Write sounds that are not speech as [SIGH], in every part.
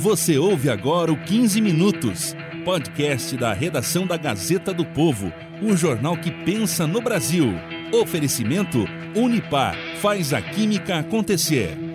Você ouve agora o 15 Minutos, podcast da redação da Gazeta do Povo, um jornal que pensa no Brasil. Oferecimento Unipar faz a química acontecer.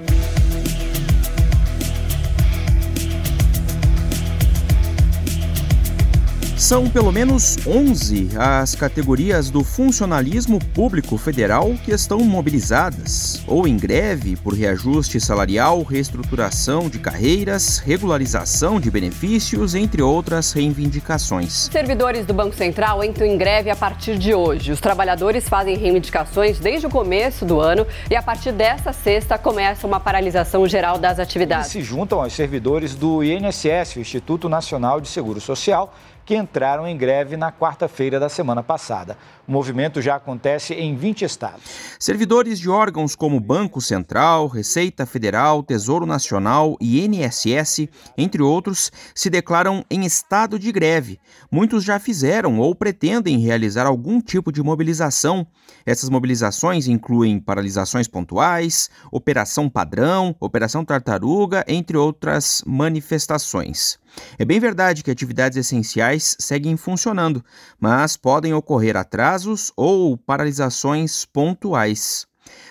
São pelo menos 11 as categorias do funcionalismo público federal que estão mobilizadas ou em greve por reajuste salarial, reestruturação de carreiras, regularização de benefícios, entre outras reivindicações. Servidores do Banco Central entram em greve a partir de hoje. Os trabalhadores fazem reivindicações desde o começo do ano e a partir desta sexta começa uma paralisação geral das atividades. Eles se juntam aos servidores do INSS, o Instituto Nacional de Seguro Social, que entraram em greve na quarta-feira da semana passada. O movimento já acontece em 20 estados. Servidores de órgãos como Banco Central, Receita Federal, Tesouro Nacional e INSS, entre outros, se declaram em estado de greve. Muitos já fizeram ou pretendem realizar algum tipo de mobilização. Essas mobilizações incluem paralisações pontuais, operação padrão, operação tartaruga, entre outras manifestações. É bem verdade que atividades essenciais seguem funcionando, mas podem ocorrer atrasos ou paralisações pontuais.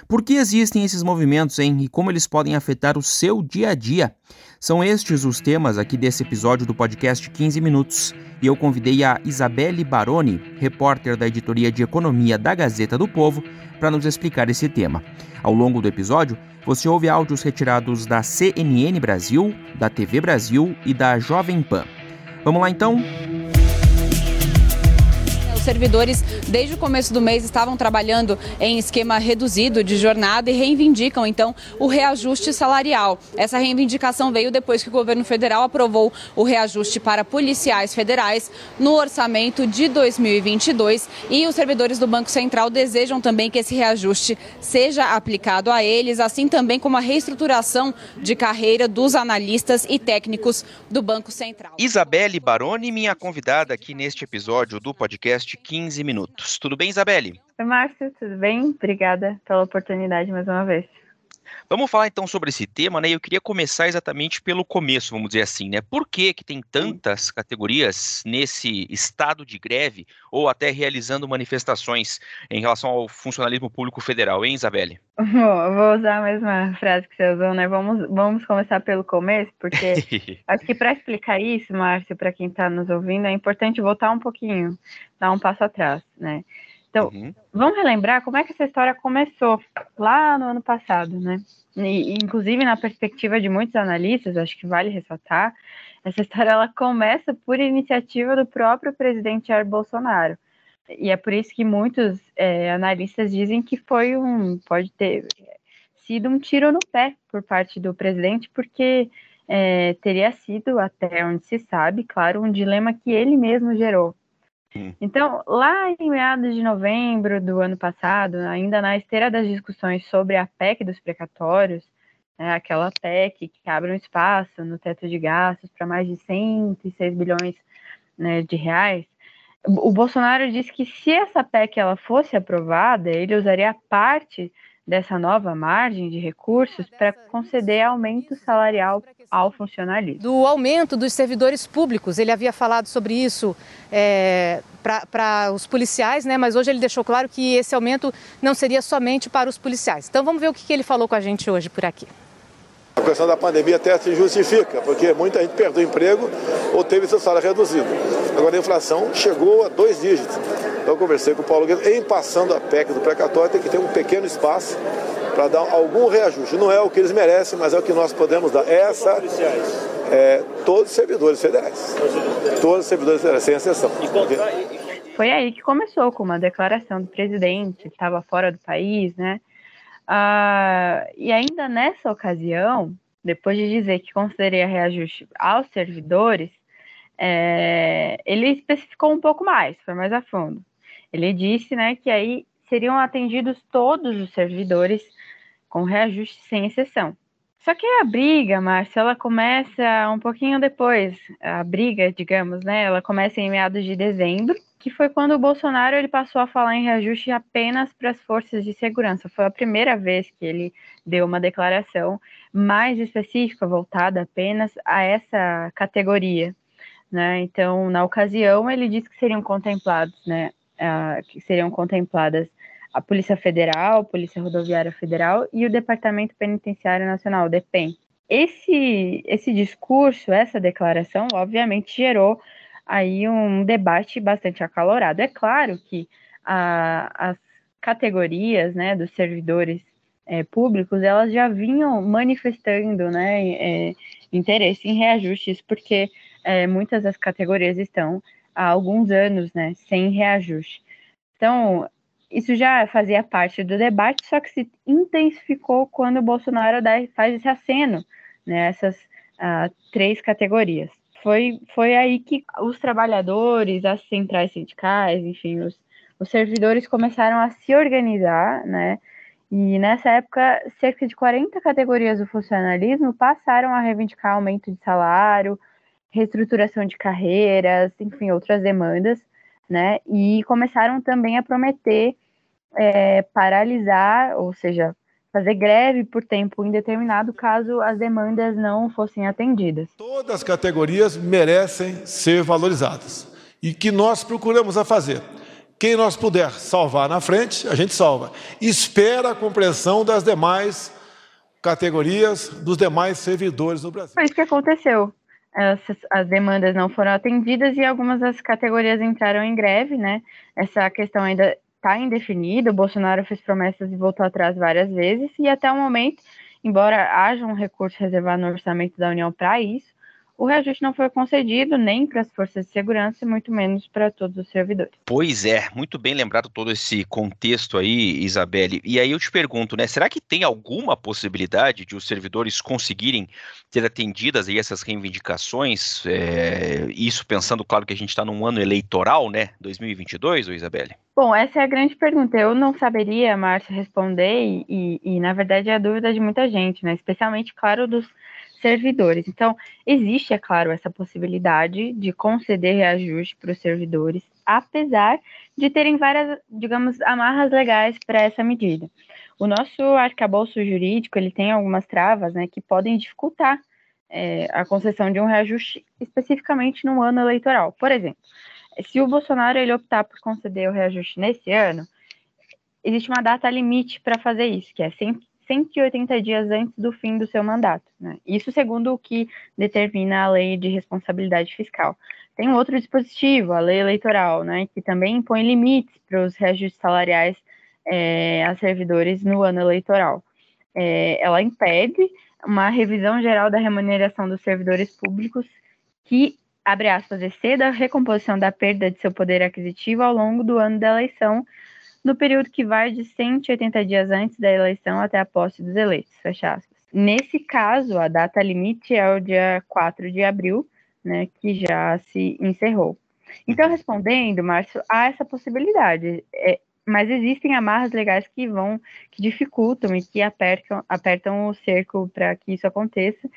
Por que existem esses movimentos, hein? E como eles podem afetar o seu dia a dia? São estes os temas aqui desse episódio do podcast 15 Minutos. E eu convidei a Isabelle Baroni, repórter da editoria de economia da Gazeta do Povo, para nos explicar esse tema. Ao longo do episódio, você ouve áudios retirados da CNN Brasil, da TV Brasil e da Jovem Pan. Vamos lá então? Servidores, desde o começo do mês, estavam trabalhando em esquema reduzido de jornada e reivindicam, então, o reajuste salarial. Essa reivindicação veio depois que o governo federal aprovou o reajuste para policiais federais no orçamento de 2022 e os servidores do Banco Central desejam também que esse reajuste seja aplicado a eles, assim também como a reestruturação de carreira dos analistas e técnicos do Banco Central. Isabelle Baroni, minha convidada aqui neste episódio do podcast 15 minutos. Tudo bem, Isabelle? Márcio, tudo bem? Obrigada pela oportunidade mais uma vez. Vamos falar então sobre esse tema, né? Eu queria começar exatamente pelo começo, vamos dizer assim, né? Por que que tem tantas categorias nesse estado de greve ou até realizando manifestações em relação ao funcionalismo público federal, hein, Isabelle? [LAUGHS] Vou usar a mesma frase que você usou, né? Vamos, vamos começar pelo começo, porque [LAUGHS] acho que para explicar isso, Márcio, para quem está nos ouvindo, é importante voltar um pouquinho, dar um passo atrás, né? Então, uhum. vamos relembrar como é que essa história começou lá no ano passado, né? E, inclusive, na perspectiva de muitos analistas, acho que vale ressaltar, essa [LAUGHS] história ela começa por iniciativa do próprio presidente Jair Bolsonaro. E é por isso que muitos é, analistas dizem que foi um, pode ter sido um tiro no pé por parte do presidente, porque é, teria sido, até onde se sabe, claro, um dilema que ele mesmo gerou então, lá em meados de novembro do ano passado, ainda na esteira das discussões sobre a PEC dos precatórios, né, aquela PEC que abre um espaço no teto de gastos para mais de 106 bilhões né, de reais, o Bolsonaro disse que se essa PEC ela fosse aprovada, ele usaria parte dessa nova margem de recursos para conceder aumento salarial ao funcionalismo. Do aumento dos servidores públicos, ele havia falado sobre isso é, para os policiais, né? mas hoje ele deixou claro que esse aumento não seria somente para os policiais. Então vamos ver o que, que ele falou com a gente hoje por aqui. A questão da pandemia até se justifica, porque muita gente perdeu o emprego ou teve seu salário reduzido. Agora a inflação chegou a dois dígitos. Então eu conversei com o Paulo Guedes, em passando a PEC do precatório, tem que ter um pequeno espaço para dar algum reajuste. Não é o que eles merecem, mas é o que nós podemos dar. Essa é todos os servidores federais. Todos os servidores federais, sem exceção. Foi aí que começou, com uma declaração do presidente, que estava fora do país, né? Ah, e ainda nessa ocasião, depois de dizer que consideraria reajuste aos servidores, é, ele especificou um pouco mais, foi mais a fundo. Ele disse né, que aí seriam atendidos todos os servidores com reajuste sem exceção. Só que a briga, Márcia, ela começa um pouquinho depois. A briga, digamos, né? Ela começa em meados de dezembro, que foi quando o Bolsonaro ele passou a falar em reajuste apenas para as forças de segurança. Foi a primeira vez que ele deu uma declaração mais específica, voltada apenas a essa categoria. Né? Então, na ocasião, ele disse que seriam contemplados, né, que seriam contempladas a Polícia Federal, a Polícia Rodoviária Federal e o Departamento Penitenciário Nacional, DEPEN. Esse, esse discurso, essa declaração, obviamente gerou aí um debate bastante acalorado. É claro que a, as categorias né, dos servidores é, públicos, elas já vinham manifestando né, é, interesse em reajustes, porque é, muitas das categorias estão há alguns anos né, sem reajuste. Então, isso já fazia parte do debate, só que se intensificou quando o Bolsonaro faz esse aceno nessas né, uh, três categorias. Foi, foi aí que os trabalhadores, as centrais sindicais, enfim, os, os servidores começaram a se organizar, né? E nessa época, cerca de 40 categorias do funcionalismo passaram a reivindicar aumento de salário, reestruturação de carreiras, enfim, outras demandas, né? E começaram também a prometer é, paralisar, ou seja, fazer greve por tempo indeterminado caso as demandas não fossem atendidas. Todas as categorias merecem ser valorizadas e que nós procuramos a fazer. Quem nós puder salvar na frente, a gente salva. Espera a compreensão das demais categorias, dos demais servidores no Brasil. Foi isso que aconteceu. As, as, demandas não foram atendidas e algumas das categorias entraram em greve, né? Essa questão ainda está indefinida. O Bolsonaro fez promessas e voltou atrás várias vezes, e até o momento, embora haja um recurso reservado no orçamento da União para isso, o reajuste não foi concedido nem para as forças de segurança, muito menos para todos os servidores. Pois é, muito bem lembrado todo esse contexto aí, Isabelle. E aí eu te pergunto, né, será que tem alguma possibilidade de os servidores conseguirem ter atendidas aí essas reivindicações? É, isso pensando, claro, que a gente está num ano eleitoral, né, 2022, ou Isabelle? Bom, essa é a grande pergunta. Eu não saberia, Márcia, responder e, e, na verdade, é a dúvida de muita gente, né, especialmente, claro, dos servidores. Então, existe, é claro, essa possibilidade de conceder reajuste para os servidores, apesar de terem várias, digamos, amarras legais para essa medida. O nosso arcabouço jurídico, ele tem algumas travas, né, que podem dificultar é, a concessão de um reajuste especificamente no ano eleitoral. Por exemplo, se o Bolsonaro ele optar por conceder o reajuste nesse ano, existe uma data limite para fazer isso, que é 180 dias antes do fim do seu mandato. Né? Isso segundo o que determina a lei de responsabilidade fiscal. Tem um outro dispositivo, a lei eleitoral, né, que também impõe limites para os reajustes salariais é, a servidores no ano eleitoral. É, ela impede uma revisão geral da remuneração dos servidores públicos que, abre aspas, exceda a recomposição da perda de seu poder aquisitivo ao longo do ano da eleição, no período que vai de 180 dias antes da eleição até a posse dos eleitos, fecha aspas. Nesse caso, a data limite é o dia 4 de abril, né, que já se encerrou. Então, respondendo, Márcio, há essa possibilidade, é, mas existem amarras legais que vão, que dificultam e que apertam, apertam o cerco para que isso aconteça,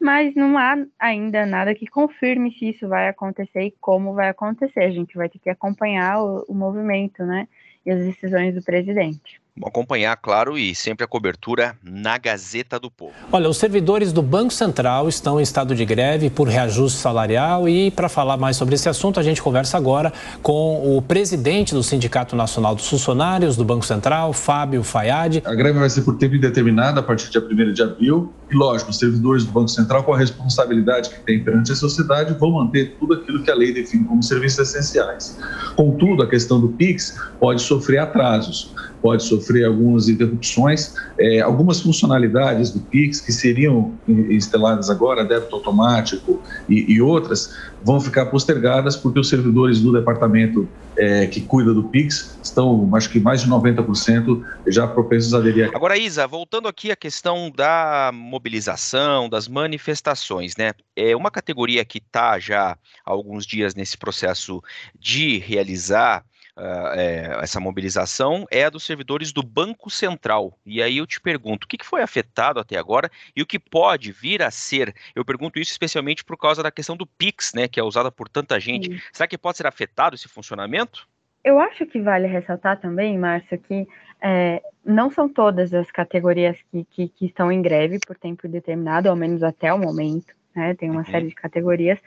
mas não há ainda nada que confirme se isso vai acontecer e como vai acontecer. A gente vai ter que acompanhar o, o movimento, né? E as decisões do presidente. Acompanhar, claro, e sempre a cobertura na Gazeta do Povo. Olha, os servidores do Banco Central estão em estado de greve por reajuste salarial e para falar mais sobre esse assunto, a gente conversa agora com o presidente do Sindicato Nacional dos Funcionários do Banco Central, Fábio Fayad. A greve vai ser por tempo indeterminado a partir de 1 de abril e, lógico, os servidores do Banco Central, com a responsabilidade que tem perante a sociedade, vão manter tudo aquilo que a lei define como serviços essenciais. Contudo, a questão do PIX pode sofrer atrasos pode sofrer algumas interrupções. É, algumas funcionalidades do Pix que seriam instaladas agora, débito automático e, e outras, vão ficar postergadas porque os servidores do departamento é, que cuida do Pix estão, acho que mais de 90% já propensos a aderir. Agora, Isa, voltando aqui à questão da mobilização, das manifestações, né? É uma categoria que está já há alguns dias nesse processo de realizar uh, é, essa mobilização é a dos servidores do Banco Central. E aí eu te pergunto, o que, que foi afetado até agora e o que pode vir a ser? Eu pergunto isso especialmente por causa da questão do Pix, né, que é usada por tanta gente. Sim. Será que pode ser afetado esse funcionamento? Eu acho que vale ressaltar também, Márcio, que é, não são todas as categorias que, que, que, estão em greve por tempo determinado, ao menos até o momento, né? Tem uma uhum. série de categorias.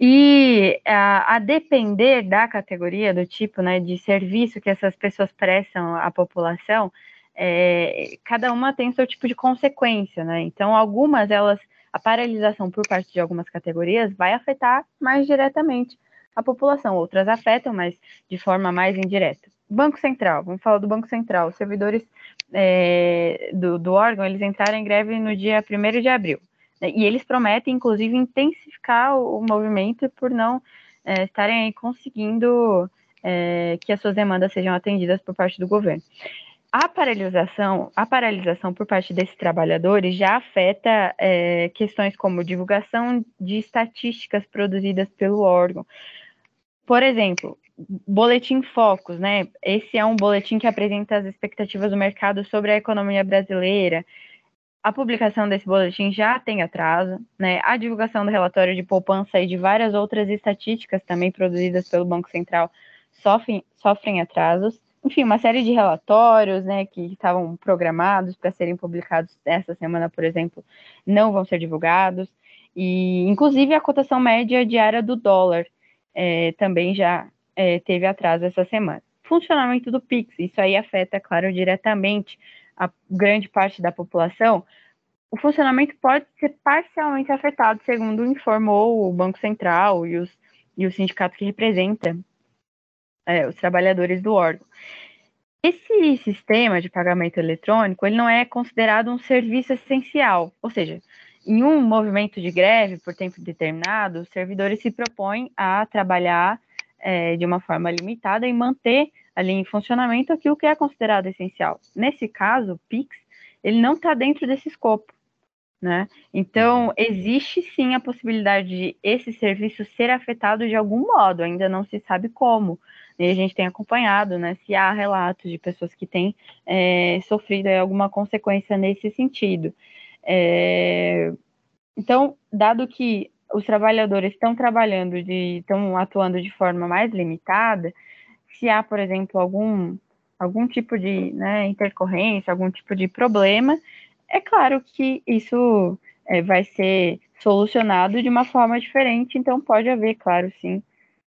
E a, a, depender da categoria, do tipo né, de serviço que essas pessoas prestam à população, é, cada uma tem seu tipo de consequência, né? Então, algumas elas, a paralisação por parte de algumas categorias vai afetar mais diretamente a população, outras afetam, mas de forma mais indireta. Banco Central, vamos falar do Banco Central. Os servidores é, do, do, órgão, eles entraram em greve no dia 1 de abril. Né, e eles prometem, inclusive, intensificar o, movimento por não é, estarem conseguindo é, que as suas demandas sejam atendidas por parte do governo. A paralisação, a paralisação por parte desses trabalhadores já afeta é, questões como divulgação de estatísticas produzidas pelo órgão, por exemplo, boletim Focus, né? Esse é um boletim que apresenta as expectativas do mercado sobre a economia brasileira. A publicação desse boletim já tem atraso, né? A divulgação do relatório de poupança e de várias outras estatísticas também produzidas pelo Banco Central sofrem, sofrem atrasos. Enfim, uma série de relatórios, né, que estavam programados para serem publicados essa semana, por exemplo, não vão ser divulgados. E, inclusive, a cotação média diária do dólar é, também já é, teve atraso essa semana. Funcionamento do Pix, isso aí afeta, claro, diretamente a grande parte da população. O funcionamento pode ser parcialmente afetado, segundo informou o Banco Central e, os, e o sindicato que representa é, os trabalhadores do órgão. Esse sistema de pagamento eletrônico ele não é considerado um serviço essencial, ou seja, em um movimento de greve por tempo determinado, os servidores se propõem a trabalhar é, de uma forma limitada e manter ali em funcionamento aquilo que é considerado essencial. Nesse caso, o PIX, ele não está dentro desse escopo. Né? Então, uhum. existe sim a possibilidade de esse serviço ser afetado de algum modo, ainda não se sabe como. E a gente tem acompanhado né, se há relatos de pessoas que têm é, sofrido alguma consequência nesse sentido. É, então, dado que os trabalhadores estão trabalhando, de, estão atuando de forma mais limitada, se há, por exemplo, algum, algum tipo de né, intercorrência, algum tipo de problema, é claro que isso é, vai ser solucionado de uma forma diferente, então pode haver, claro, sim,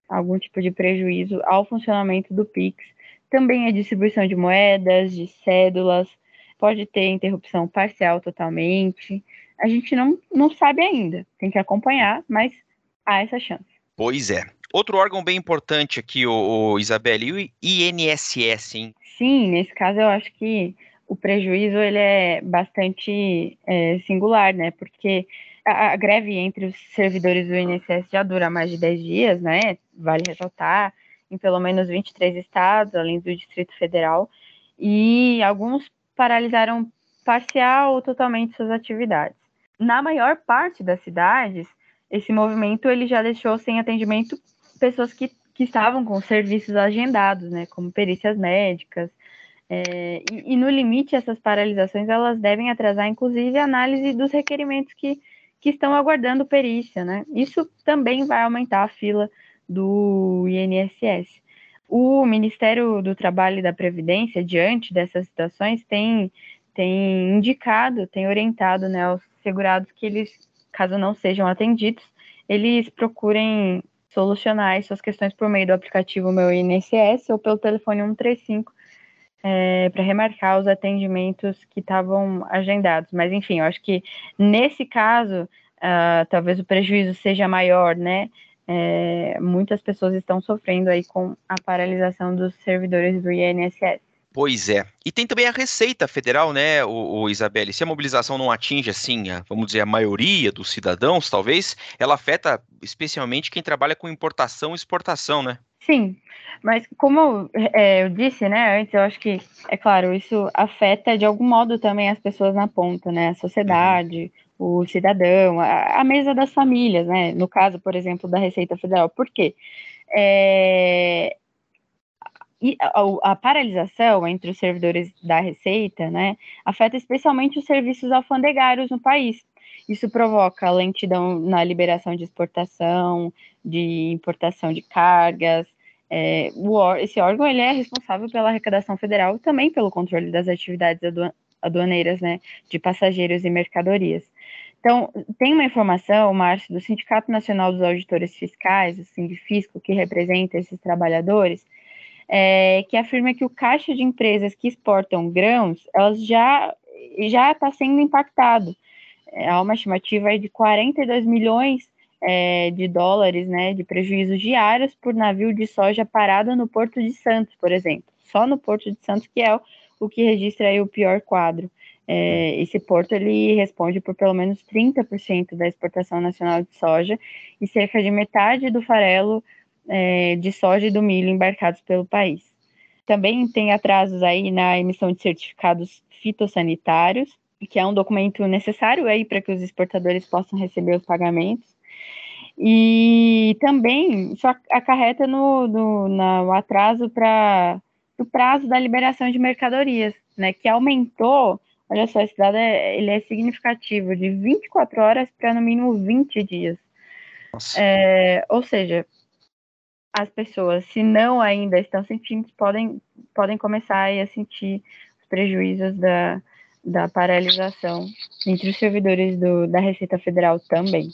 algum tipo de prejuízo ao funcionamento do PIX. Também a distribuição de moedas, de cédulas, pode ter interrupção parcial totalmente. A gente não, não sabe ainda, tem que acompanhar, mas há essa chance. Pois é. Outro órgão bem importante aqui, o, o Isabelle, o INSS, hein? Sim, nesse caso eu acho que o prejuízo ele é bastante é, singular, né? Porque a, a, greve entre os servidores do INSS já dura mais de 10 dias, né? Vale ressaltar, em pelo menos 23 estados, além do Distrito Federal, e alguns paralisaram parcial ou totalmente suas atividades. Na maior parte das cidades, esse movimento ele já deixou sem atendimento pessoas que, que estavam com serviços agendados, né, como perícias médicas. É, e, e, no limite, essas paralisações elas devem atrasar, inclusive, a análise dos requerimentos que, que estão aguardando perícia, né? Isso também vai aumentar a fila do INSS. O Ministério do Trabalho e da Previdência, diante dessas situações, tem, tem indicado, tem orientado né, aos segurados que eles, caso não sejam atendidos, eles procurem solucionar suas questões por meio do aplicativo Meu INSS ou pelo telefone 135 é, para remarcar os atendimentos que estavam agendados. Mas, enfim, eu acho que nesse caso, uh, talvez o prejuízo seja maior, né? é, muitas pessoas estão sofrendo aí com a paralisação dos servidores do INSS. Pois é. E tem também a Receita Federal, né, o, o Isabelle? Se a mobilização não atinge, assim, a, vamos dizer, a maioria dos cidadãos, talvez, ela afeta especialmente quem trabalha com importação e exportação, né? Sim, mas como é, eu disse, né, antes, eu acho que, é claro, isso afeta de algum modo também as pessoas na ponta, né, a sociedade, uhum o cidadão, a, a, mesa das famílias, né? No caso, por exemplo, da Receita Federal. Por quê? É, e a, a, paralisação entre os servidores da Receita, né, afeta especialmente os serviços alfandegários no país. Isso provoca lentidão na liberação de exportação, de importação de cargas. É, o, esse órgão ele é responsável pela arrecadação federal e também pelo controle das atividades aduaneiras, né, de passageiros e mercadorias. Então, tem uma informação, Márcio, do Sindicato Nacional dos Auditores Fiscais, o Sindifisco, que representa esses trabalhadores, é, que afirma que o caixa de empresas que exportam grãos, elas já já está sendo impactado. É, há uma estimativa de 42 milhões é, de dólares né, de prejuízos diários por navio de soja parado no Porto de Santos, por exemplo. Só no Porto de Santos, que é o, o que registra aí o pior quadro. É, esse porto ele responde por pelo menos 30% da exportação nacional de soja e cerca de metade do farelo é, de soja e do milho embarcados pelo país. Também tem atrasos aí na emissão de certificados fitossanitários, que é um documento necessário aí para que os exportadores possam receber os pagamentos. E também isso acarreta no, no, no atraso para o prazo da liberação de mercadorias, né, que aumentou Olha só, esse dado é, ele é significativo, de 24 horas para no mínimo 20 dias. É, ou seja, as pessoas, se não ainda estão sentindo, podem, podem começar a sentir os prejuízos da, da paralisação entre os servidores do, da Receita Federal também.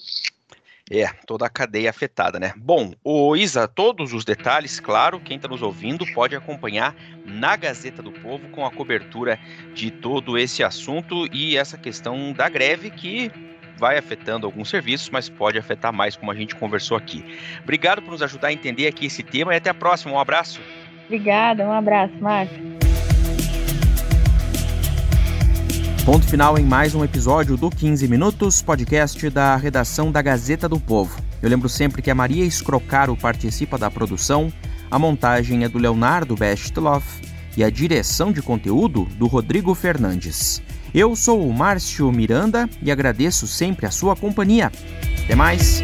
É, toda a cadeia afetada, né? Bom, o Isa, todos os detalhes, claro, quem está nos ouvindo pode acompanhar na Gazeta do Povo com a cobertura de todo esse assunto e essa questão da greve que vai afetando alguns serviços, mas pode afetar mais, como a gente conversou aqui. Obrigado por nos ajudar a entender aqui esse tema e até a próxima. Um abraço. Obrigada, um abraço, Márcio. Ponto final em mais um episódio do 15 Minutos, podcast da redação da Gazeta do Povo. Eu lembro sempre que a Maria Escrocaro participa da produção, a montagem é do Leonardo Bestloff e a direção de conteúdo do Rodrigo Fernandes. Eu sou o Márcio Miranda e agradeço sempre a sua companhia. Até mais!